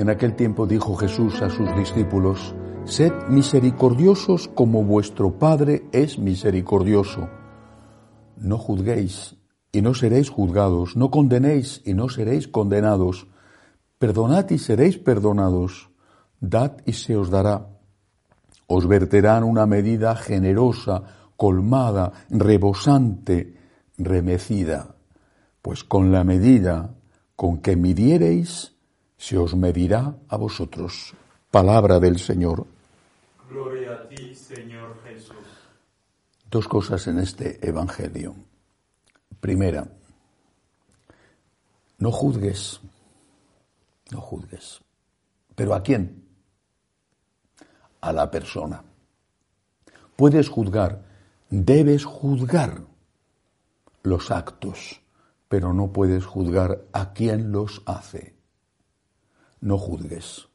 En aquel tiempo dijo Jesús a sus discípulos, Sed misericordiosos como vuestro Padre es misericordioso. No juzguéis y no seréis juzgados, no condenéis y no seréis condenados, perdonad y seréis perdonados, dad y se os dará. Os verterán una medida generosa, colmada, rebosante, remecida, pues con la medida con que midiereis, se os medirá a vosotros. Palabra del Señor. Gloria a ti, Señor Jesús. Dos cosas en este Evangelio. Primera, no juzgues, no juzgues. ¿Pero a quién? A la persona. Puedes juzgar, debes juzgar los actos, pero no puedes juzgar a quién los hace. No juzgues.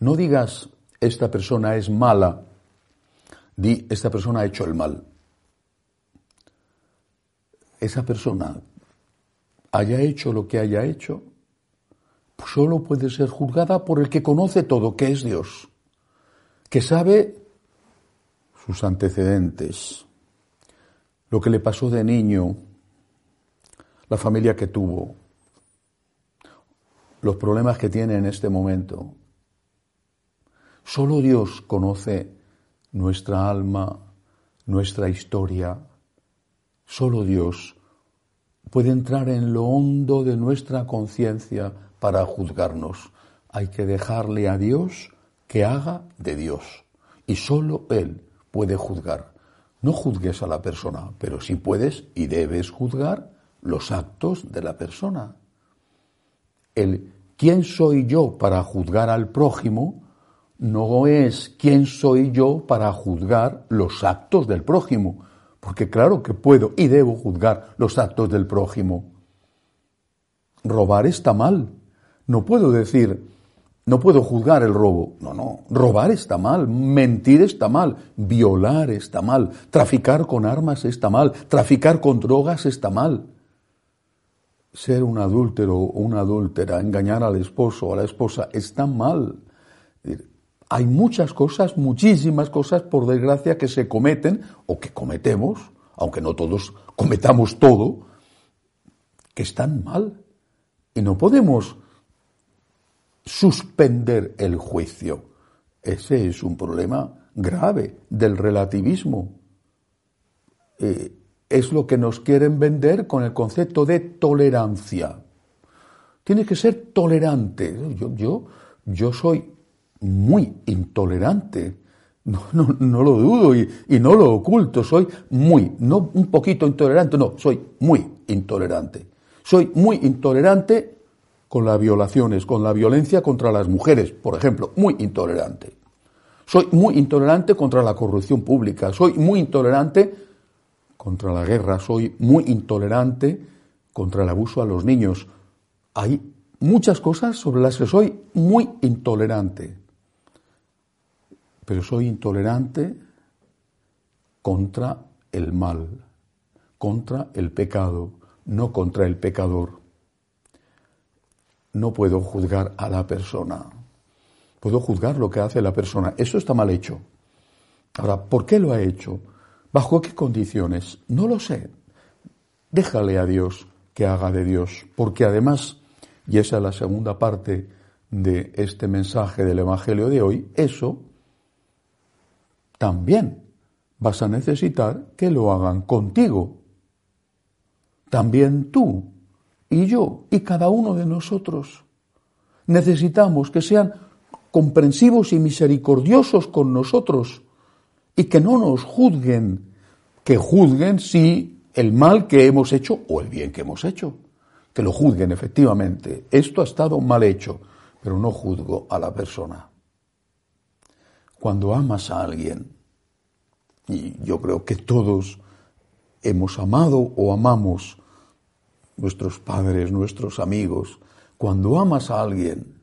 No digas, esta persona es mala, di, esta persona ha hecho el mal. Esa persona haya hecho lo que haya hecho, solo puede ser juzgada por el que conoce todo, que es Dios, que sabe sus antecedentes, lo que le pasó de niño, la familia que tuvo, los problemas que tiene en este momento. Solo Dios conoce nuestra alma, nuestra historia. Solo Dios puede entrar en lo hondo de nuestra conciencia para juzgarnos. Hay que dejarle a Dios que haga de Dios. Y solo Él puede juzgar. No juzgues a la persona, pero sí puedes y debes juzgar los actos de la persona. El quién soy yo para juzgar al prójimo no es quién soy yo para juzgar los actos del prójimo, porque claro que puedo y debo juzgar los actos del prójimo. Robar está mal. No puedo decir, no puedo juzgar el robo. No, no. Robar está mal, mentir está mal, violar está mal, traficar con armas está mal, traficar con drogas está mal. Ser un adúltero o una adúltera, engañar al esposo o a la esposa está mal. Hay muchas cosas, muchísimas cosas, por desgracia, que se cometen o que cometemos, aunque no todos cometamos todo, que están mal. Y no podemos suspender el juicio. Ese es un problema grave del relativismo. Eh, es lo que nos quieren vender con el concepto de tolerancia. Tiene que ser tolerante. Yo, yo, yo soy muy intolerante. No, no, no lo dudo y, y, no lo oculto. Soy muy, no un poquito intolerante, no, soy muy intolerante. Soy muy intolerante con las violaciones, con la violencia contra las mujeres, por ejemplo, muy intolerante. Soy muy intolerante contra la corrupción pública, soy muy intolerante contra la guerra, soy muy intolerante contra el abuso a los niños. Hay muchas cosas sobre las que soy muy intolerante, pero soy intolerante contra el mal, contra el pecado, no contra el pecador no puedo juzgar a la persona. Puedo juzgar lo que hace la persona. Eso está mal hecho. Ahora, ¿por qué lo ha hecho? ¿Bajo qué condiciones? No lo sé. Déjale a Dios que haga de Dios. Porque además, y esa es la segunda parte de este mensaje del Evangelio de hoy, eso también vas a necesitar que lo hagan contigo. También tú y yo y cada uno de nosotros necesitamos que sean comprensivos y misericordiosos con nosotros y que no nos juzguen, que juzguen si el mal que hemos hecho o el bien que hemos hecho, que lo juzguen efectivamente. Esto ha estado mal hecho, pero no juzgo a la persona. Cuando amas a alguien, y yo creo que todos hemos amado o amamos nuestros padres, nuestros amigos, cuando amas a alguien,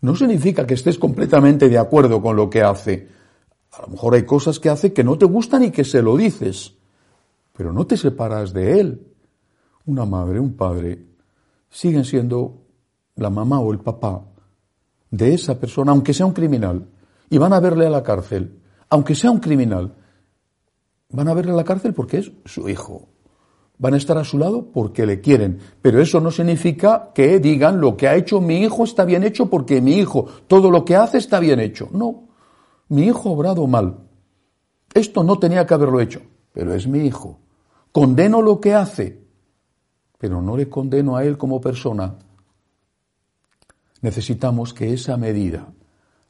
no significa que estés completamente de acuerdo con lo que hace. A lo mejor hay cosas que hace que no te gustan y que se lo dices, pero no te separas de él. Una madre, un padre, siguen siendo la mamá o el papá de esa persona, aunque sea un criminal, y van a verle a la cárcel, aunque sea un criminal, van a verle a la cárcel porque es su hijo. Van a estar a su lado porque le quieren. Pero eso no significa que digan lo que ha hecho mi hijo está bien hecho porque mi hijo, todo lo que hace está bien hecho. No, mi hijo ha obrado mal. Esto no tenía que haberlo hecho, pero es mi hijo. Condeno lo que hace, pero no le condeno a él como persona. Necesitamos que esa medida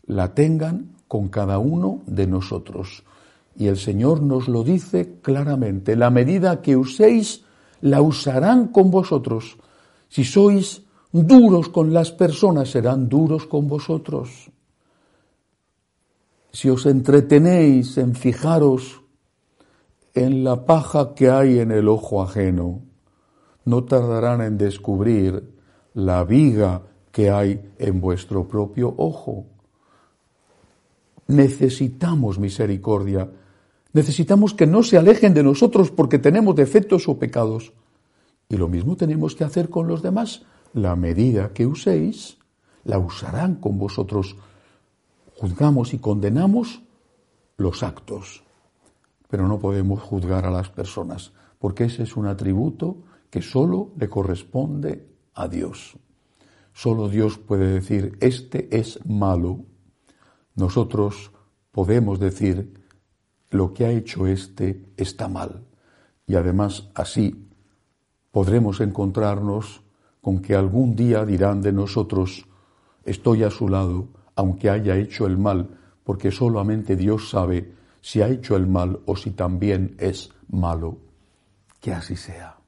la tengan con cada uno de nosotros. Y el Señor nos lo dice claramente, la medida que uséis la usarán con vosotros. Si sois duros con las personas, serán duros con vosotros. Si os entretenéis en fijaros en la paja que hay en el ojo ajeno, no tardarán en descubrir la viga que hay en vuestro propio ojo. Necesitamos misericordia. Necesitamos que no se alejen de nosotros porque tenemos defectos o pecados. Y lo mismo tenemos que hacer con los demás. La medida que uséis, la usarán con vosotros. Juzgamos y condenamos los actos, pero no podemos juzgar a las personas, porque ese es un atributo que solo le corresponde a Dios. Solo Dios puede decir, este es malo. Nosotros podemos decir, lo que ha hecho este está mal. Y además así podremos encontrarnos con que algún día dirán de nosotros, estoy a su lado, aunque haya hecho el mal, porque solamente Dios sabe si ha hecho el mal o si también es malo. Que así sea.